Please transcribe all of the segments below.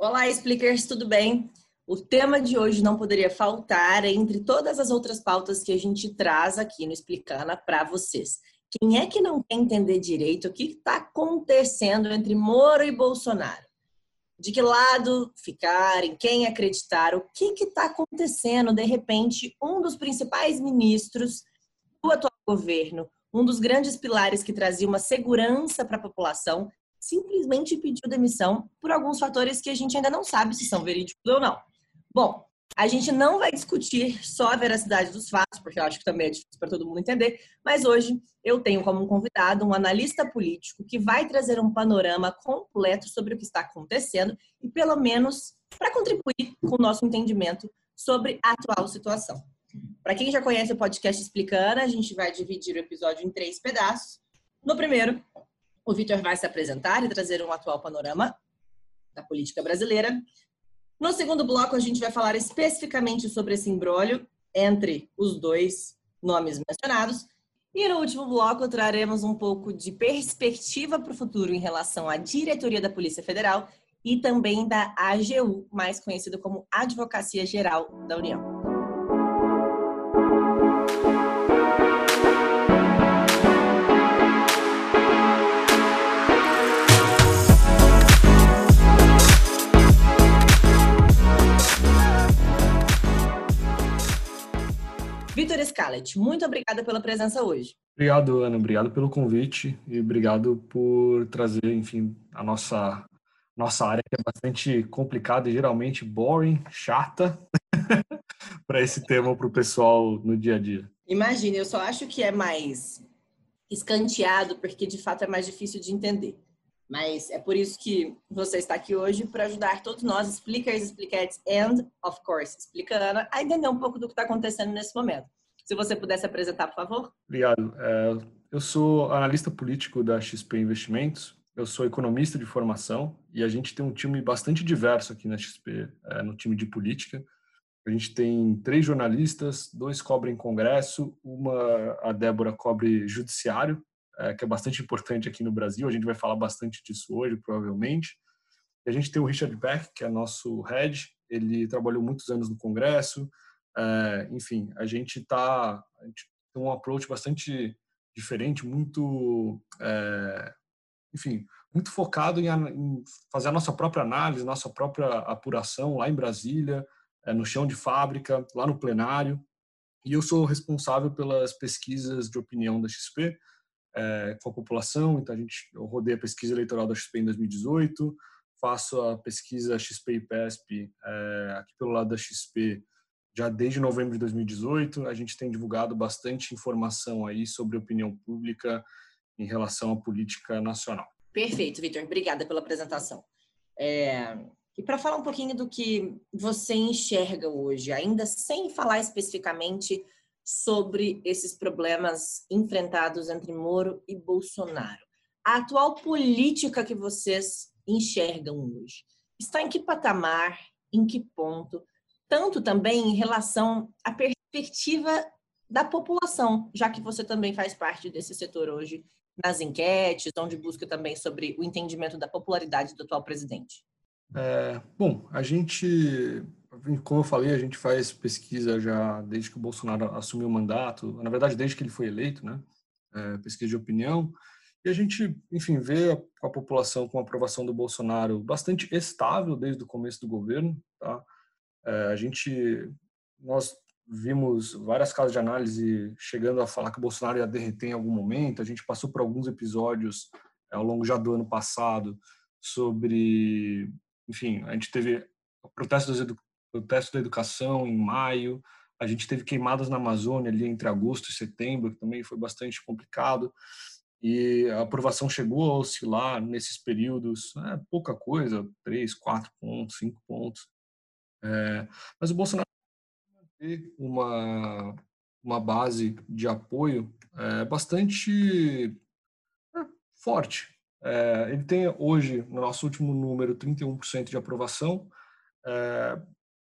Olá, Explickers, tudo bem? O tema de hoje não poderia faltar entre todas as outras pautas que a gente traz aqui no Explicana para vocês. Quem é que não quer entender direito o que está acontecendo entre Moro e Bolsonaro? De que lado ficar, em quem acreditar, o que está acontecendo? De repente, um dos principais ministros do atual governo, um dos grandes pilares que trazia uma segurança para a população, simplesmente pediu demissão por alguns fatores que a gente ainda não sabe se são verídicos ou não. Bom, a gente não vai discutir só a veracidade dos fatos, porque eu acho que também é difícil para todo mundo entender, mas hoje eu tenho como convidado um analista político que vai trazer um panorama completo sobre o que está acontecendo e, pelo menos, para contribuir com o nosso entendimento sobre a atual situação. Para quem já conhece o podcast Explicando, a gente vai dividir o episódio em três pedaços. No primeiro, o Vitor vai se apresentar e trazer um atual panorama da política brasileira. No segundo bloco, a gente vai falar especificamente sobre esse imbróglio entre os dois nomes mencionados. E no último bloco, traremos um pouco de perspectiva para o futuro em relação à diretoria da Polícia Federal e também da AGU, mais conhecida como Advocacia Geral da União. Scalet, muito obrigada pela presença hoje. Obrigado, Ana. Obrigado pelo convite e obrigado por trazer, enfim, a nossa nossa área que é bastante complicada e geralmente boring, chata, para esse tema para o pessoal no dia a dia. Imagine, eu só acho que é mais escanteado porque de fato é mais difícil de entender. Mas é por isso que você está aqui hoje para ajudar todos nós, explicas, expliquetes and, of course, explicando, a entender um pouco do que está acontecendo nesse momento. Se você pudesse apresentar, por favor. Obrigado. É, eu sou analista político da XP Investimentos. Eu sou economista de formação e a gente tem um time bastante diverso aqui na XP, é, no time de política. A gente tem três jornalistas, dois cobrem congresso, uma, a Débora, cobre judiciário, é, que é bastante importante aqui no Brasil. A gente vai falar bastante disso hoje, provavelmente. E a gente tem o Richard Beck, que é nosso head. Ele trabalhou muitos anos no Congresso. É, enfim, a gente tá, gente tem um approach bastante diferente, muito, é, enfim, muito focado em, em, fazer a nossa própria análise, nossa própria apuração lá em Brasília, é, no chão de fábrica, lá no plenário. E eu sou responsável pelas pesquisas de opinião da XP, é, com a população. Então, a gente, eu rodei a pesquisa eleitoral da XP em 2018, faço a pesquisa XP e PESP é, aqui pelo lado da XP já desde novembro de 2018. A gente tem divulgado bastante informação aí sobre opinião pública em relação à política nacional. Perfeito, Vitor. Obrigada pela apresentação. É... E para falar um pouquinho do que você enxerga hoje, ainda sem falar especificamente sobre esses problemas enfrentados entre Moro e Bolsonaro. A atual política que vocês enxergam hoje está em que patamar, em que ponto, tanto também em relação à perspectiva da população, já que você também faz parte desse setor hoje nas enquetes, onde busca também sobre o entendimento da popularidade do atual presidente. É, bom, a gente como eu falei, a gente faz pesquisa já desde que o Bolsonaro assumiu o mandato, na verdade, desde que ele foi eleito, né? É, pesquisa de opinião. E a gente, enfim, vê a, a, população com a aprovação do Bolsonaro bastante estável desde o começo do governo, tá? É, a gente, nós vimos várias casas de análise chegando a falar que o Bolsonaro ia derreter em algum momento. A gente passou por alguns episódios é, ao longo já do ano passado sobre, enfim, a gente teve o protesto dos protesto da educação em maio, a gente teve queimadas na Amazônia ali entre agosto e setembro, que também foi bastante complicado. E a aprovação chegou a oscilar nesses períodos, é, pouca coisa, três, quatro pontos, cinco pontos. É, mas o Bolsonaro tem uma, uma base de apoio é, bastante é, forte. É, ele tem hoje, no nosso último número, 31% de aprovação. É,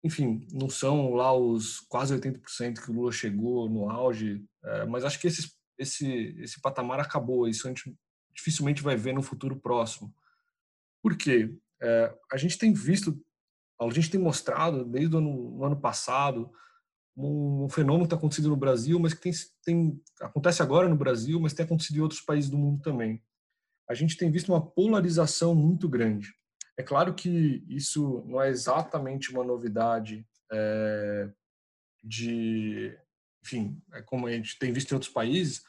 enfim, não são lá os quase 80% que o Lula chegou no auge, é, mas acho que esse, esse, esse patamar acabou. Isso a gente dificilmente vai ver no futuro próximo. Por quê? a gente tem visto, a gente tem mostrado desde o ano, ano passado um, um fenômeno que está acontecendo no Brasil, mas que tem, tem, acontece agora no Brasil, mas tem acontecido em outros países do mundo também. A gente tem visto uma polarização muito grande. É claro que isso não é exatamente uma novidade é, de, enfim, é como a gente tem visto em outros países,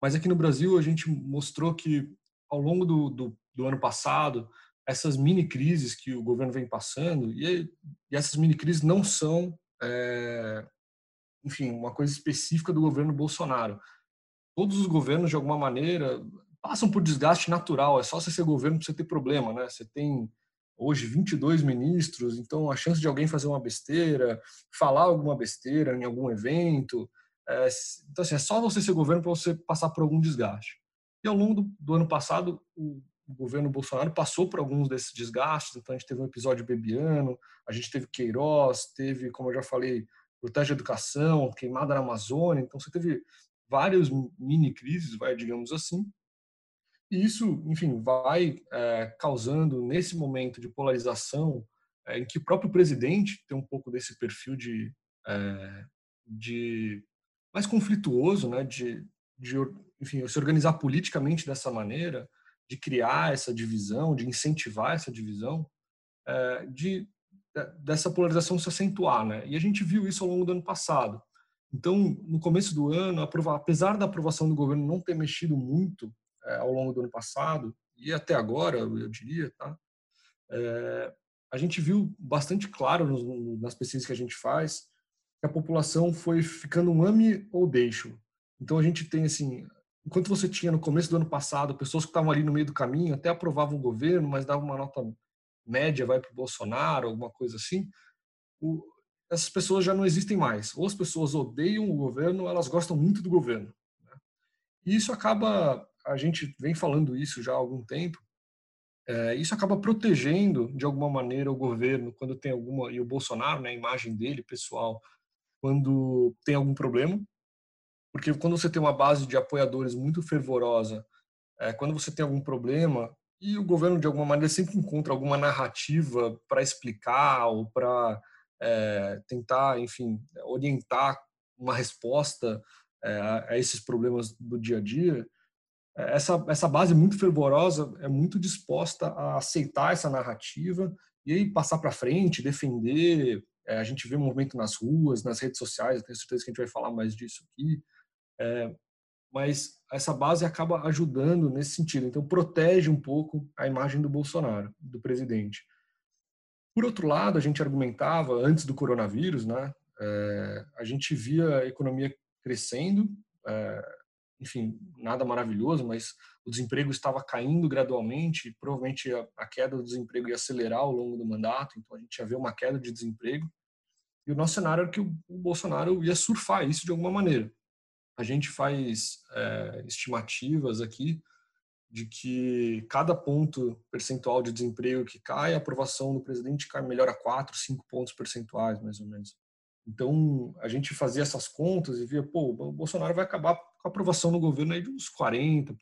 mas aqui no Brasil a gente mostrou que ao longo do, do, do ano passado essas mini crises que o governo vem passando e, e essas mini crises não são é, enfim, uma coisa específica do governo Bolsonaro. Todos os governos, de alguma maneira, passam por desgaste natural. É só você ser governo para você ter problema, né? Você tem hoje 22 ministros, então a chance de alguém fazer uma besteira, falar alguma besteira em algum evento. É, então, assim, é só você ser governo para você passar por algum desgaste. E ao longo do, do ano passado, o, o governo Bolsonaro passou por alguns desses desgastes. Então, a gente teve um episódio bebiano, a gente teve Queiroz, teve, como eu já falei, protege a educação, queimada na Amazônia. Então, você teve várias mini crises, vai, digamos assim. E isso, enfim, vai é, causando, nesse momento de polarização, é, em que o próprio presidente tem um pouco desse perfil de, é, de mais conflituoso, né, de, de, enfim, se organizar politicamente dessa maneira, de criar essa divisão, de incentivar essa divisão, é, de dessa polarização se acentuar, né? E a gente viu isso ao longo do ano passado. Então, no começo do ano, apesar da aprovação do governo não ter mexido muito é, ao longo do ano passado e até agora, eu diria, tá? É, a gente viu bastante claro nos, nas pesquisas que a gente faz que a população foi ficando um ame ou deixo. Então, a gente tem assim, enquanto você tinha no começo do ano passado pessoas que estavam ali no meio do caminho, até aprovavam o governo, mas davam uma nota média vai para o Bolsonaro, alguma coisa assim, o, essas pessoas já não existem mais. Ou as pessoas odeiam o governo, elas gostam muito do governo. Né? E isso acaba, a gente vem falando isso já há algum tempo, é, isso acaba protegendo de alguma maneira o governo quando tem alguma e o Bolsonaro, né, a imagem dele pessoal, quando tem algum problema, porque quando você tem uma base de apoiadores muito fervorosa, é, quando você tem algum problema, e o governo, de alguma maneira, sempre encontra alguma narrativa para explicar ou para é, tentar, enfim, orientar uma resposta é, a esses problemas do dia a dia. Essa, essa base muito fervorosa é muito disposta a aceitar essa narrativa e aí passar para frente, defender. É, a gente vê movimento nas ruas, nas redes sociais, tenho certeza que a gente vai falar mais disso aqui. É, mas essa base acaba ajudando nesse sentido. Então, protege um pouco a imagem do Bolsonaro, do presidente. Por outro lado, a gente argumentava, antes do coronavírus, né, é, a gente via a economia crescendo, é, enfim, nada maravilhoso, mas o desemprego estava caindo gradualmente, provavelmente a, a, queda do desemprego ia acelerar ao longo do mandato, então a gente ia ver uma queda de desemprego. E o nosso cenário era que o, o Bolsonaro ia surfar isso de alguma maneira a gente faz é, estimativas aqui de que cada ponto percentual de desemprego que cai, a aprovação do presidente cai melhor a 4, 5 pontos percentuais, mais ou menos. Então, a gente fazia essas contas e via, pô, o Bolsonaro vai acabar com a aprovação no governo aí de uns 40%,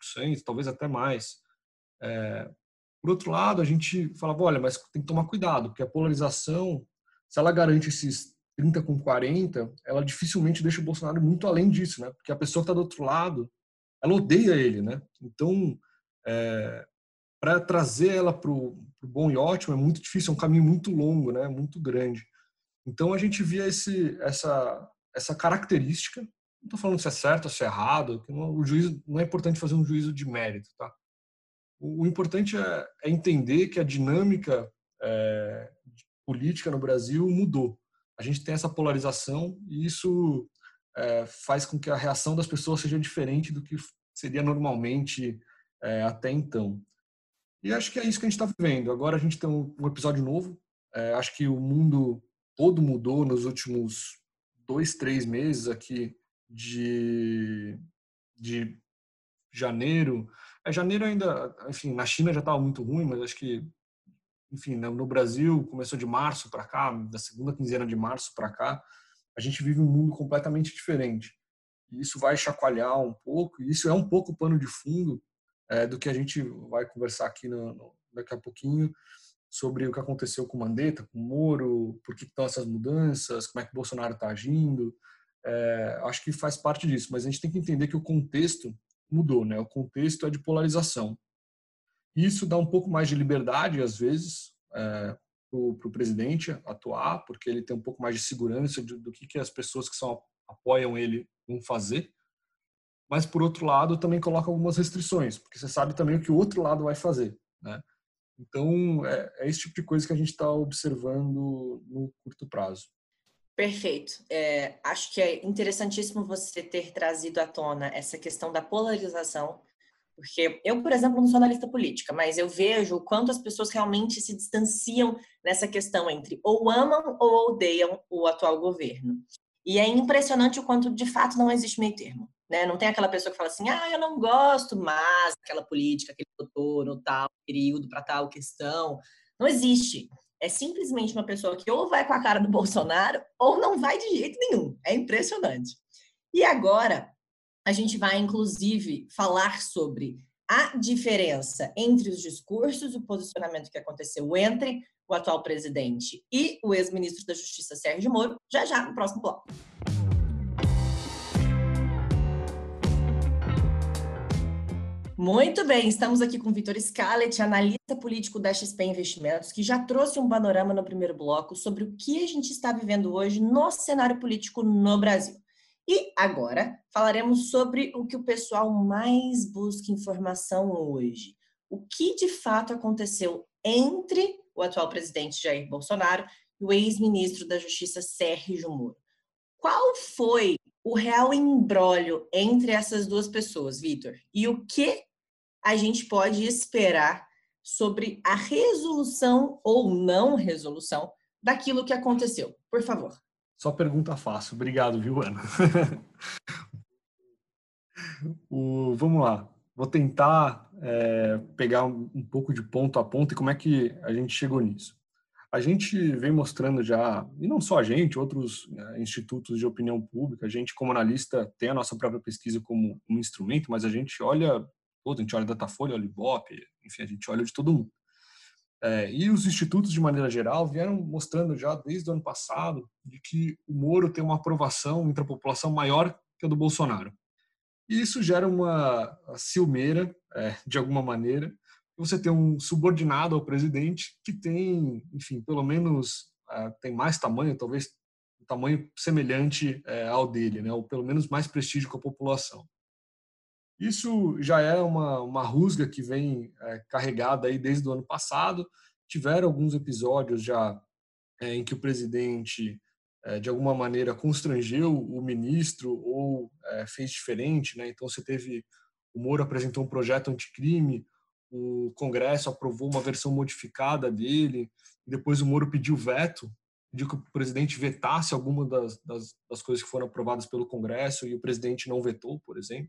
talvez até mais. É, por outro lado, a gente falava, olha, mas tem que tomar cuidado, porque a polarização, se ela garante esses 30 com 40, ela dificilmente deixa o Bolsonaro muito além disso, né? Porque a pessoa que está do outro lado, ela odeia ele, né? Então, é, para trazer ela para o bom e ótimo é muito difícil, é um caminho muito longo, né? Muito grande. Então a gente via esse, essa, essa característica. Não estou falando se é certo ou se é errado. Não, o juízo não é importante fazer um juízo de mérito, tá? O, o importante é, é, entender que a dinâmica é, política no Brasil mudou a gente tem essa polarização e isso é, faz com que a reação das pessoas seja diferente do que seria normalmente é, até então. E acho que é isso que a gente está vivendo. Agora a gente tem um, um episódio novo. É, acho que o mundo todo mudou nos últimos dois, três meses aqui de, de janeiro. É, janeiro ainda, enfim, na China já estava muito ruim, mas acho que enfim, no Brasil, começou de março para cá, da segunda quinzena de março para cá, a gente vive um mundo completamente diferente. E isso vai chacoalhar um pouco, e isso é um pouco pano de fundo é, do que a gente vai conversar aqui no, no, daqui a pouquinho, sobre o que aconteceu com Mandetta, com Moro, por que estão essas mudanças, como é que Bolsonaro está agindo. É, acho que faz parte disso, mas a gente tem que entender que o contexto mudou, né? O contexto é de polarização. Isso dá um pouco mais de liberdade, às vezes, é, para o presidente atuar, porque ele tem um pouco mais de segurança do, do que, que as pessoas que são, apoiam ele vão fazer. Mas, por outro lado, também coloca algumas restrições, porque você sabe também o que o outro lado vai fazer. Né? Então, é, é esse tipo de coisa que a gente está observando no curto prazo. Perfeito. É, acho que é interessantíssimo você ter trazido à tona essa questão da polarização, porque eu, por exemplo, não sou analista política, mas eu vejo o quanto as pessoas realmente se distanciam nessa questão entre ou amam ou odeiam o atual governo. E é impressionante o quanto, de fato, não existe meio termo. Né? Não tem aquela pessoa que fala assim, ah, eu não gosto mais daquela política, aquele doutor, ou tal período, para tal questão. Não existe. É simplesmente uma pessoa que ou vai com a cara do Bolsonaro ou não vai de jeito nenhum. É impressionante. E agora, a gente vai, inclusive, falar sobre a diferença entre os discursos, o posicionamento que aconteceu entre o atual presidente e o ex-ministro da Justiça, Sérgio Moro, já já no próximo bloco. Muito bem, estamos aqui com Vitor Scalet, analista político da XP Investimentos, que já trouxe um panorama no primeiro bloco sobre o que a gente está vivendo hoje no cenário político no Brasil. E agora falaremos sobre o que o pessoal mais busca informação hoje. O que de fato aconteceu entre o atual presidente Jair Bolsonaro e o ex-ministro da Justiça Sérgio Moro. Qual foi o real embrólio entre essas duas pessoas, Vitor? E o que a gente pode esperar sobre a resolução ou não resolução daquilo que aconteceu? Por favor. Só pergunta fácil. Obrigado, viu, Ana? o, vamos lá. Vou tentar é, pegar um, um pouco de ponto a ponto e como é que a gente chegou nisso. A gente vem mostrando já, e não só a gente, outros né, institutos de opinião pública, a gente como analista tem a nossa própria pesquisa como um instrumento, mas a gente olha todo, a gente olha Datafolha, olha Ibope, enfim, a gente olha de todo mundo. É, e os institutos, de maneira geral, vieram mostrando já desde o ano passado de que o Moro tem uma aprovação entre a população maior que a do Bolsonaro. E isso gera uma ciumeira, é, de alguma maneira. Você tem um subordinado ao presidente que tem, enfim, pelo menos é, tem mais tamanho, talvez um tamanho semelhante é, ao dele, né? ou pelo menos mais prestígio com a população. Isso já é uma, uma rusga que vem é, carregada aí desde o ano passado. Tiveram alguns episódios já é, em que o presidente, é, de alguma maneira, constrangeu o ministro ou é, fez diferente. Né? Então, você teve. O Moro apresentou um projeto anticrime, o Congresso aprovou uma versão modificada dele, depois o Moro pediu veto, pediu que o presidente vetasse alguma das, das, das coisas que foram aprovadas pelo Congresso e o presidente não vetou, por exemplo.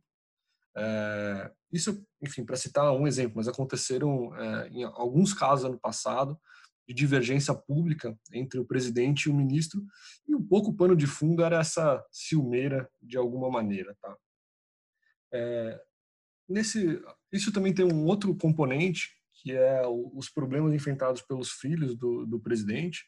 É, isso, enfim, para citar um exemplo, mas aconteceram é, em alguns casos ano passado de divergência pública entre o presidente e o ministro e um pouco o pano de fundo era essa ciumeira de alguma maneira, tá? É, nesse, isso também tem um outro componente que é os problemas enfrentados pelos filhos do, do presidente,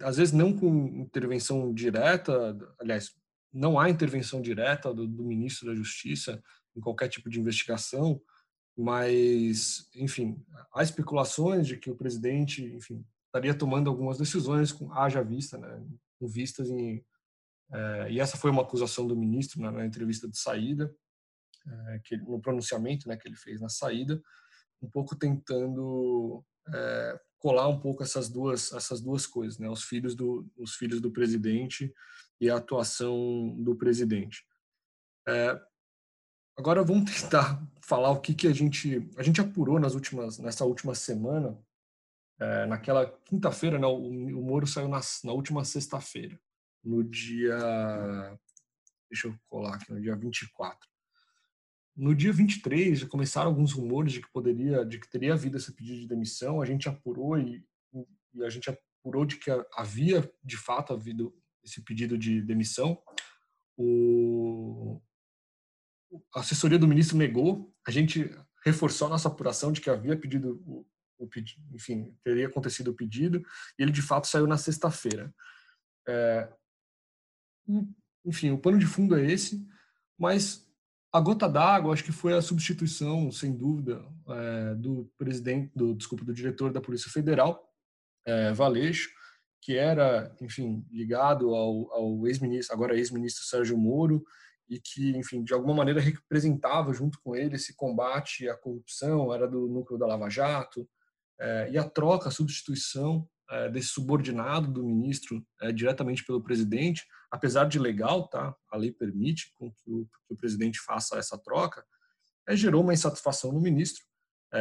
às vezes não com intervenção direta, aliás, não há intervenção direta do, do, ministro da Justiça em qualquer tipo de investigação, mas, enfim, há especulações de que o presidente, enfim, estaria tomando algumas decisões com haja vista, né, com vistas em é, e essa foi uma acusação do ministro na, na entrevista de saída, é, que no pronunciamento, né, que ele fez na saída, um pouco tentando é, colar um pouco essas duas essas duas coisas, né, os filhos do os filhos do presidente e a atuação do presidente. É, agora vamos tentar falar o que, que a gente a gente apurou nas últimas nessa última semana. É, naquela quinta-feira, né, o, o Moro saiu na, na última sexta-feira, no dia deixa eu colar aqui, no dia 24. No dia 23 já começaram alguns rumores de que poderia, de que teria havido esse pedido de demissão. A gente apurou e, e a gente apurou de que havia de fato havido esse pedido de demissão. O, a assessoria do ministro negou. A gente reforçou a nossa apuração de que havia pedido o pedido, enfim, teria acontecido o pedido, e ele de fato saiu na sexta-feira. É, enfim, o pano de fundo é esse, mas a gota d'água, acho que foi a substituição, sem dúvida, é, do presidente, do desculpa, do diretor da Polícia Federal, é, Valeixo, que era, enfim, ligado ao, ao ex-ministro, agora ex-ministro Sérgio Moro, e que, enfim, de alguma maneira representava junto com ele esse combate à corrupção, era do núcleo da Lava Jato, é, e a troca, a substituição é, desse subordinado do ministro é, diretamente pelo presidente, apesar de legal, tá? A lei permite com que o, que o presidente faça essa troca, gerou uma insatisfação no ministro,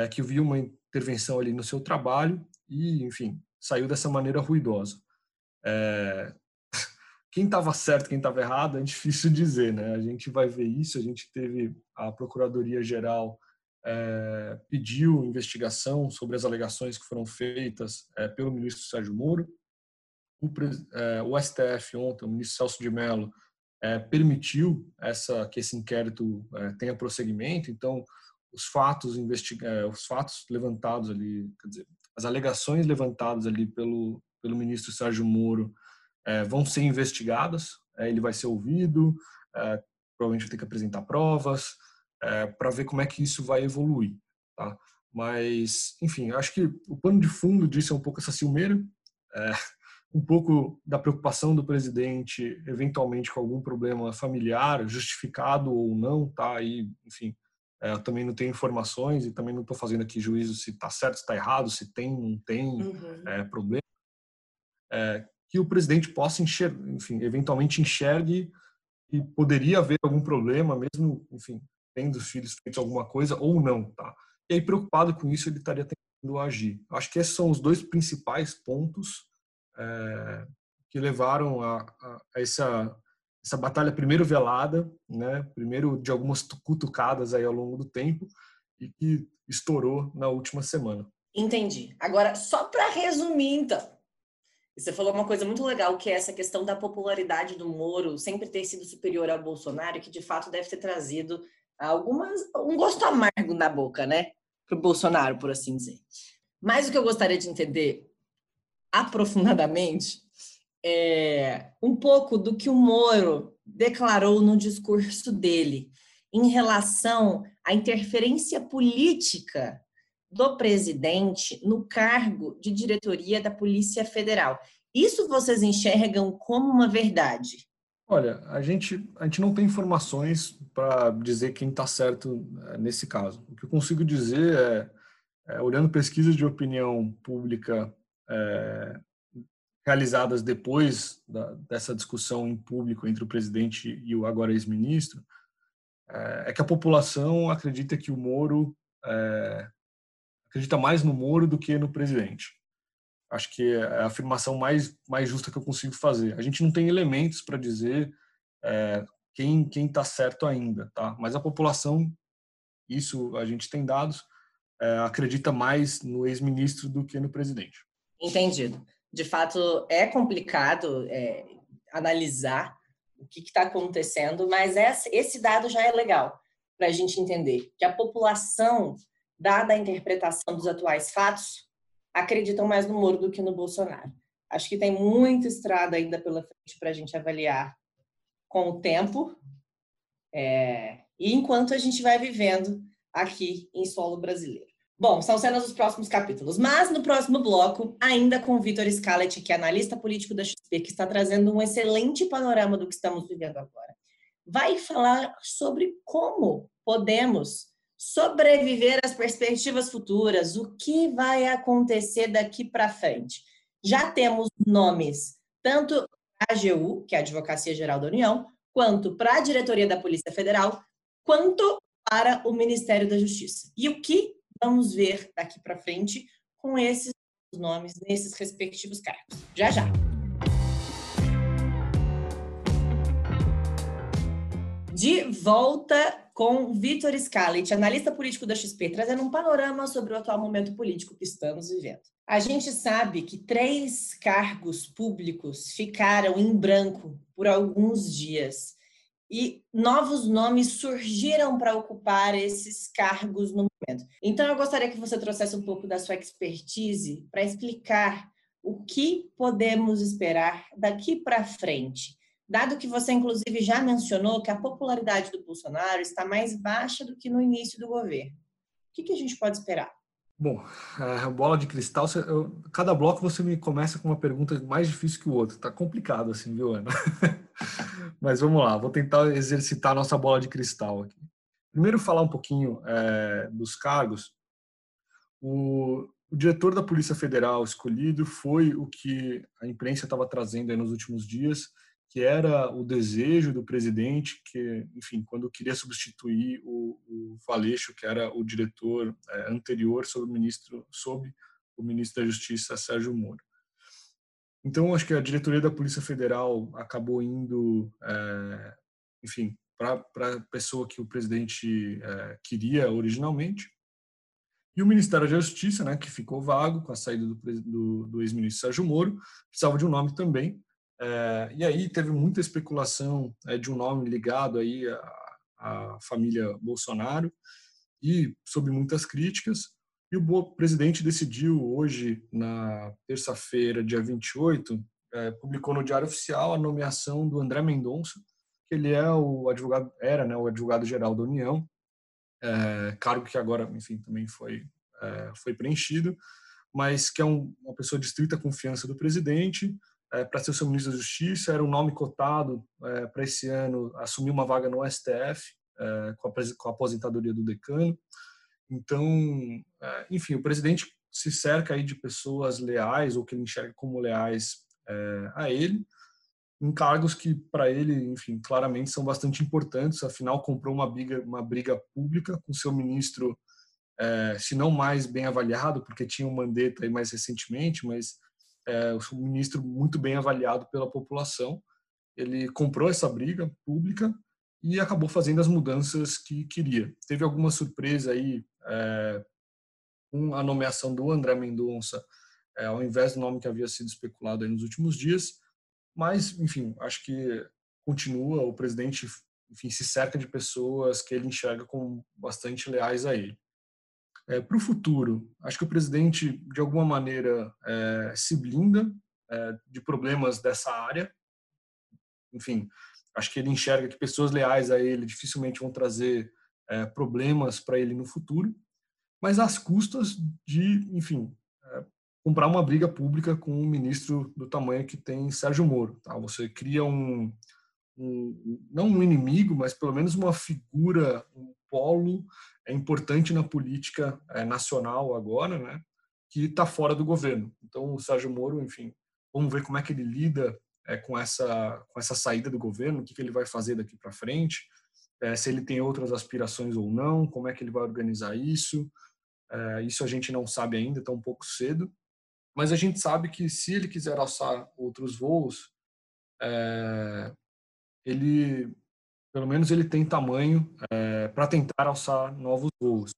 que viu uma intervenção ali no seu trabalho e, enfim, saiu dessa maneira ruidosa. É, quem estava certo, quem estava errado, é difícil dizer, né? A gente vai ver isso. A gente teve a Procuradoria Geral é, pediu investigação sobre as alegações que foram feitas é, pelo ministro Sérgio Moro. O, é, o, STF ontem, o ministro Celso de Mello, permitiu essa que esse inquérito tenha prosseguimento. Então, os fatos investiga os fatos levantados ali, quer dizer, as alegações levantadas ali pelo pelo ministro Sérgio Moro é, vão ser investigadas, é, ele vai ser ouvido, é, provavelmente vai ter que apresentar provas, para ver como é que isso vai evoluir. Tá? Mas, enfim, acho que o pano de fundo disso é um pouco essa ciumeira, um pouco da preocupação do presidente, eventualmente com algum problema familiar, justificado ou não, tá? E, enfim, eu também não tenho informações e também não estou fazendo aqui juízo se está certo, se está errado, se tem, não tem uhum. é, problema. É, que o presidente possa enxergar, enfim, eventualmente enxergue e poderia haver algum problema, mesmo, enfim, tendo os filhos feito alguma coisa ou não, tá? E aí, preocupado com isso, ele estaria tentando agir. Acho que esses são os dois principais pontos é, que levaram a, a, a, essa, essa batalha primeiro velada, né? Primeiro de algumas cutucadas aí ao longo do tempo e que estourou na última semana. Entendi. Agora, só para resumir, então, você falou uma coisa muito legal, que é essa questão da popularidade do Moro sempre ter sido superior ao Bolsonaro, que de fato deve ter trazido algumas, um gosto amargo na boca, né? Para o Bolsonaro, por assim dizer. Mas o que eu gostaria de entender aprofundadamente é um pouco do que o Moro declarou no discurso dele em relação à interferência política do presidente no cargo de diretoria da Polícia Federal. Isso vocês enxergam como uma verdade? Olha, a gente, a gente não tem informações para dizer quem está certo eh, nesse caso. O que eu consigo dizer é, é olhando pesquisas de opinião pública é, realizadas depois da, dessa discussão em público entre o presidente e o agora ex-ministro, é, é, que a população acredita que o Moro é, acredita mais no Moro do que no presidente. Acho que é a afirmação mais, mais justa que eu consigo fazer. A gente não tem elementos para dizer é, quem quem está certo ainda, tá? Mas a população, isso a gente tem dados, é, acredita mais no ex-ministro do que no presidente. Entendido. De fato, é complicado é, analisar o que está acontecendo, mas esse dado já é legal para a gente entender que a população dada a interpretação dos atuais fatos, acreditam mais no Moro do que no Bolsonaro. Acho que tem muita estrada ainda pela frente para a gente avaliar com o tempo é, e enquanto a gente vai vivendo aqui em solo brasileiro. Bom, são cenas dos próximos capítulos, mas no próximo bloco, ainda com o Vitor Scalet, que é analista político da XP, que está trazendo um excelente panorama do que estamos vivendo agora, vai falar sobre como podemos sobreviver às perspectivas futuras, o que vai acontecer daqui para frente. Já temos nomes tanto a AGU, que é a Advocacia Geral da União, quanto para a Diretoria da Polícia Federal, quanto para o Ministério da Justiça. E o que vamos ver daqui para frente com esses nomes nesses respectivos cargos? Já já. De volta com Vitor Scalit, analista político da XP, trazendo um panorama sobre o atual momento político que estamos vivendo. A gente sabe que três cargos públicos ficaram em branco por alguns dias e novos nomes surgiram para ocupar esses cargos no momento. Então, eu gostaria que você trouxesse um pouco da sua expertise para explicar o que podemos esperar daqui para frente. Dado que você, inclusive, já mencionou que a popularidade do Bolsonaro está mais baixa do que no início do governo. O que, a gente pode esperar? Bom, a bola de cristal, eu, cada bloco você me começa com uma pergunta mais difícil que o outro. Tá complicado assim, viu, Ana? Mas vamos lá, vou tentar exercitar a nossa bola de cristal aqui. Primeiro, falar um pouquinho é, dos cargos. O, o, diretor da Polícia Federal escolhido foi o que a imprensa estava trazendo nos últimos dias, que era o desejo do presidente, que, enfim, quando queria substituir o, o Valeixo, que era o diretor é, anterior sobre o ministro, sob o ministro da Justiça Sérgio Moro. Então, acho que a diretoria da Polícia Federal acabou indo, é, enfim, para a pessoa que o presidente é, queria originalmente. E o Ministério da Justiça, né, que ficou vago com a saída do, do, do ex-ministro Sérgio Moro, precisava de um nome também. É, e aí teve muita especulação é, de um nome ligado aí à, à, família Bolsonaro e sob muitas críticas. E o presidente decidiu hoje, na terça-feira, dia 28, é, publicou no Diário Oficial a nomeação do André Mendonça, que ele é o advogado, era né, o advogado-geral da União, é, cargo que agora, enfim, também foi, foi preenchido, mas que é um, uma pessoa de estrita confiança do presidente, é, para ser o seu ministro da Justiça, era um nome cotado é, para esse ano assumir uma vaga no STF, é, com, a, com, a, aposentadoria do decano. Então, é, enfim, o presidente se cerca aí de pessoas leais, ou que ele enxerga como leais é, a ele, em cargos que, para ele, enfim, claramente são bastante importantes, afinal, comprou uma briga, uma briga pública com seu ministro, é, se não mais bem avaliado, porque tinha um Mandetta aí mais recentemente, mas é, um ministro muito bem avaliado pela população. Ele comprou essa briga pública e acabou fazendo as mudanças que queria. Teve alguma surpresa aí é, com a nomeação do André Mendonça, é, ao invés do nome que havia sido especulado nos últimos dias, mas, enfim, acho que continua, o presidente enfim, se cerca de pessoas que ele enxerga como bastante leais a ele. É, Para o futuro, acho que o presidente, de alguma maneira, é, se blinda é, de problemas dessa área. Enfim, acho que ele enxerga que pessoas leais a ele dificilmente vão trazer é, problemas para ele no futuro, mas às custas de, enfim, é, comprar uma briga pública com um ministro do tamanho que tem Sérgio Moro. Tá? Você cria um, um, não um inimigo, mas pelo menos uma figura, um polo é importante na política é, nacional agora, né, que está fora do governo. Então, o Sérgio Moro, enfim, vamos ver como é que ele lida é, com essa com essa saída do governo, o que, que ele vai fazer daqui para frente, é, se ele tem outras aspirações ou não, como é que ele vai organizar isso. É, isso a gente não sabe ainda, está um pouco cedo, mas a gente sabe que se ele quiser alçar outros voos, é, ele pelo menos ele tem tamanho é, para tentar alçar novos voos.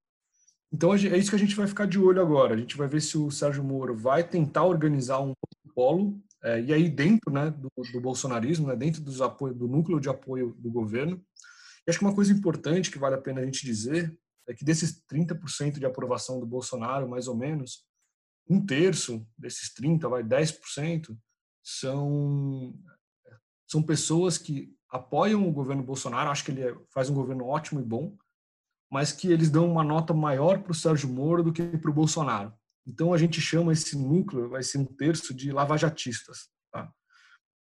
Então é isso que a gente vai ficar de olho agora. A gente vai ver se o Sérgio Moro vai tentar organizar um polo é, e aí dentro, né, do, do bolsonarismo, né, dentro dos apoio, do núcleo de apoio do governo. E acho que uma coisa importante que vale a pena a gente dizer é que desses 30% de aprovação do Bolsonaro, mais ou menos, um terço desses 30, vai 10%, são são pessoas que apoiam o governo Bolsonaro, acho que ele é, faz um governo ótimo e bom, mas que eles dão uma nota maior para o Sérgio Moro do que para o Bolsonaro. Então a gente chama esse núcleo, vai ser um terço de lavajatistas. Tá?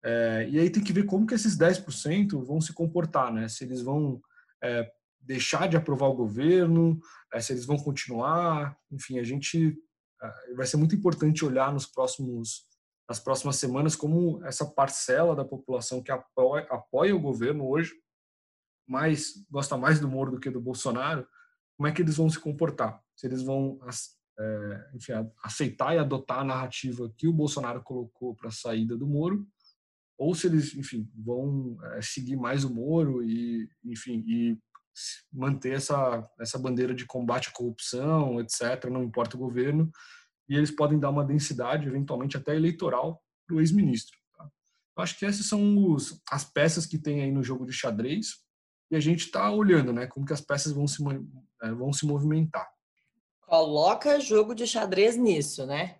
É, e aí tem que ver como que esses 10% vão se comportar, né? Se eles vão é, deixar de aprovar o governo, é, se eles vão continuar, enfim, a gente é, vai ser muito importante olhar nos próximos nas próximas semanas como essa parcela da população que apoia, apoia o governo hoje, mas gosta mais do Moro do que do Bolsonaro, como é que eles vão se comportar? Se eles vão é, enfim, aceitar e adotar a narrativa que o Bolsonaro colocou para a saída do Moro, ou se eles, enfim, vão é, seguir mais o Moro e, enfim, e manter essa essa bandeira de combate à corrupção, etc. Não importa o governo, e eles podem dar uma densidade, eventualmente até eleitoral, para o ex-ministro. Tá? Eu acho que essas são os, as peças que tem aí no jogo de xadrez e a gente está olhando, né, como que as peças vão se, é, vão se movimentar. Coloca jogo de xadrez nisso, né?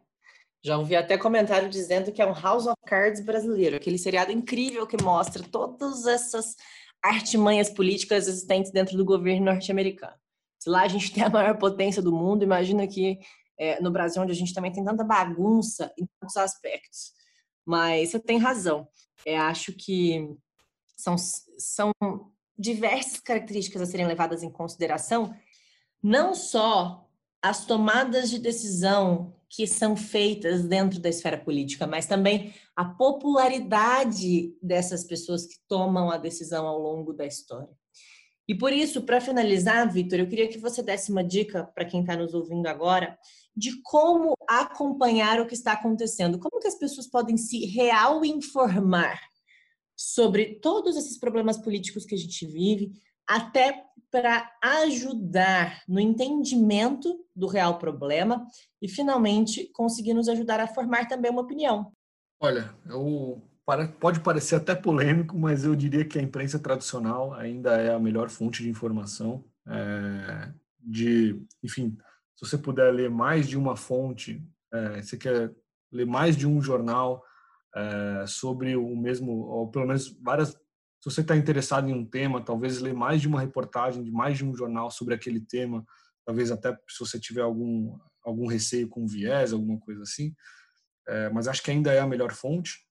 Já ouvi até comentário dizendo que é um House of Cards brasileiro, aquele seriado incrível que mostra todas essas artimanhas políticas existentes dentro do governo norte-americano. Se lá a gente tem a maior potência do mundo, imagina que é, no Brasil, onde a gente também tem tanta bagunça em tantos aspectos. Mas você tem razão. É, acho que são, são diversas características a serem levadas em consideração, não só as tomadas de decisão que são feitas dentro da esfera política, mas também a popularidade dessas pessoas que tomam a decisão ao longo da história. E por isso, para finalizar, Vitor, eu queria que você desse uma dica para quem está nos ouvindo agora de como acompanhar o que está acontecendo, como que as pessoas podem se real informar sobre todos esses problemas políticos que a gente vive, até para ajudar no entendimento do real problema e, finalmente, conseguir nos ajudar a formar também uma opinião. Olha, eu, pode parecer até polêmico, mas eu diria que a imprensa tradicional ainda é a melhor fonte de informação. É, de, enfim, se você puder ler mais de uma fonte, é, você quer ler mais de um jornal é, sobre o mesmo, ou pelo menos várias se você está interessado em um tema, talvez ler mais de uma reportagem, de mais de um jornal sobre aquele tema, talvez até se você tiver algum, algum receio com viés, alguma coisa assim. É, mas acho que ainda é a melhor fonte.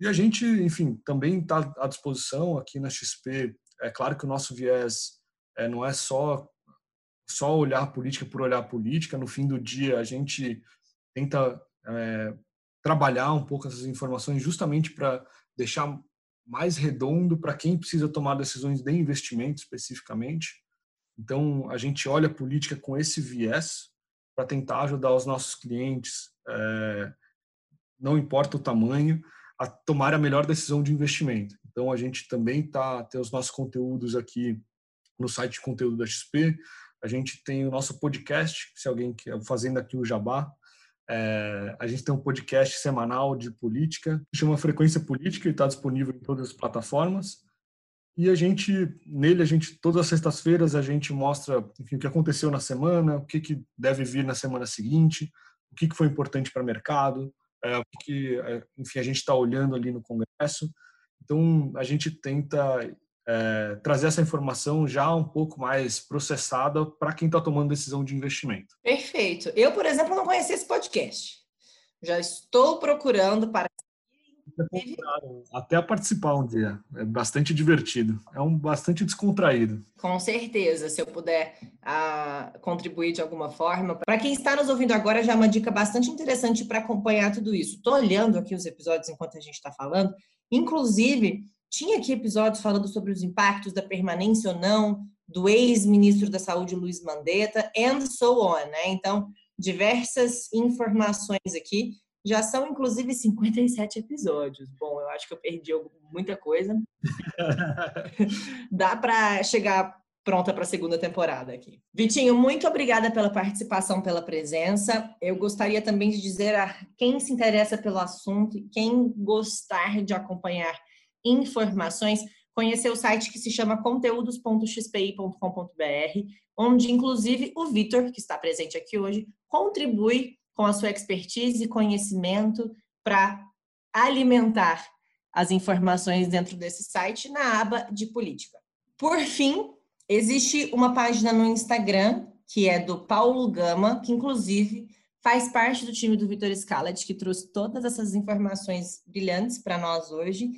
E a gente, enfim, também está à disposição aqui na XP. É claro que o nosso viés é, não é só só olhar política por olhar política. No fim do dia, a gente tenta é, trabalhar um pouco essas informações justamente para deixar mais redondo para quem precisa tomar decisões de investimento especificamente. Então, a gente olha a política com esse viés para tentar ajudar os nossos clientes, é, não importa o tamanho, a tomar a melhor decisão de investimento. Então, a gente também tá tem os nossos conteúdos aqui no site de conteúdo da XP. A gente tem o nosso podcast, se alguém quer fazendo aqui o jabá, é, a gente tem um podcast semanal de política, chama Frequência Política e está disponível em todas as plataformas. E a gente, nele, a gente todas as sextas-feiras a gente mostra enfim, o que aconteceu na semana, o que, que deve vir na semana seguinte, o que, que foi importante para o mercado, é, que é, enfim, a gente está olhando ali no Congresso. Então, a gente tenta é, trazer essa informação já um pouco mais processada para quem está tomando decisão de investimento. Perfeito. Eu, por exemplo, não conhecia esse podcast. Já estou procurando para até participar um dia. É bastante divertido. É um bastante descontraído. Com certeza, se eu puder uh, contribuir de alguma forma. Para quem está nos ouvindo agora, já é uma dica bastante interessante para acompanhar tudo isso. Estou olhando aqui os episódios enquanto a gente está falando. Inclusive, tinha aqui episódios falando sobre os impactos da permanência ou não do ex-ministro da Saúde, Luiz Mandetta, and so on, né? Então, diversas informações aqui. Já são, inclusive, 57 episódios. Bom, eu acho que eu perdi muita coisa. Dá para chegar pronta para a segunda temporada aqui. Vitinho, muito obrigada pela participação, pela presença. Eu gostaria também de dizer a quem se interessa pelo assunto e quem gostar de acompanhar informações, conhecer o site que se chama conteúdos.xpi.com.br, onde inclusive o Vitor, que está presente aqui hoje, contribui com a sua expertise e conhecimento para alimentar as informações dentro desse site na aba de política. Por fim, existe uma página no Instagram que é do Paulo Gama, que inclusive faz parte do time do Vitor Scalet, que trouxe todas essas informações brilhantes para nós hoje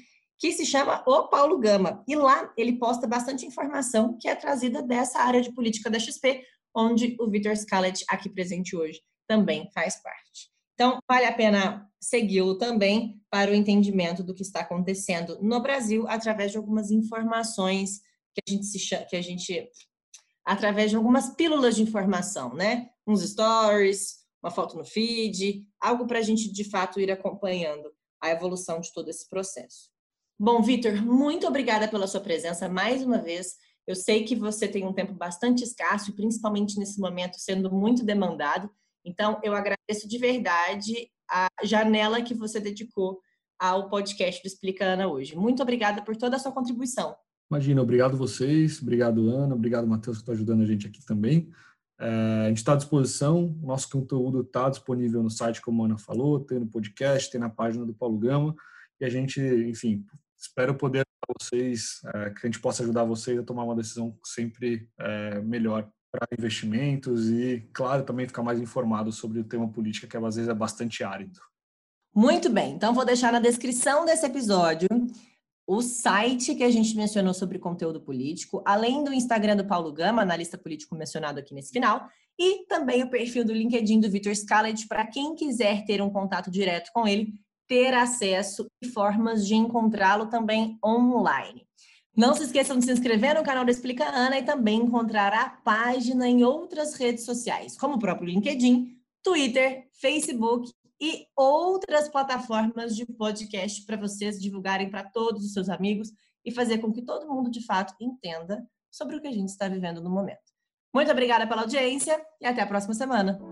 que se chama O Paulo Gama. E lá ele posta bastante informação que é trazida dessa área de política da XP, onde o Vitor Scalet, aqui presente hoje, também faz parte. Então, vale a pena segui-lo também para o entendimento do que está acontecendo no Brasil através de algumas informações que a gente se chama, que a gente através de algumas pílulas de informação, né? Uns stories, uma foto no feed, algo para a gente de fato ir acompanhando a evolução de todo esse processo. Bom, Vitor, muito obrigada pela sua presença mais uma vez. Eu sei que você tem um tempo bastante escasso, principalmente nesse momento sendo muito demandado. Então, eu agradeço de verdade a janela que você dedicou ao podcast do Explica Ana hoje. Muito obrigada por toda a sua contribuição. Imagina, obrigado vocês, obrigado Ana, obrigado Matheus que está ajudando a gente aqui também. É, a gente está à disposição, nosso conteúdo está disponível no site, como a Ana falou, tem no podcast, tem na página do Paulo Gama, e a gente, enfim, espero poder ajudar vocês, é, que a gente possa ajudar vocês a tomar uma decisão sempre é, melhor para investimentos e, claro, também ficar mais informado sobre o tema política, que às vezes é bastante árido. Muito bem, então vou deixar na descrição desse episódio o site que a gente mencionou sobre conteúdo político, além do Instagram do Paulo Gama, analista político mencionado aqui nesse final, e também o perfil do LinkedIn do Vitor Scalet, para quem quiser ter um contato direto com ele, ter acesso e formas de encontrá-lo também online. Não se esqueçam de se inscrever no canal da Explica Ana e também encontrar a página em outras redes sociais, como o próprio LinkedIn, Twitter, Facebook e outras plataformas de podcast para vocês divulgarem para todos os seus amigos e fazer com que todo mundo de fato entenda sobre o que a gente está vivendo no momento. Muito obrigada pela audiência e até a próxima semana.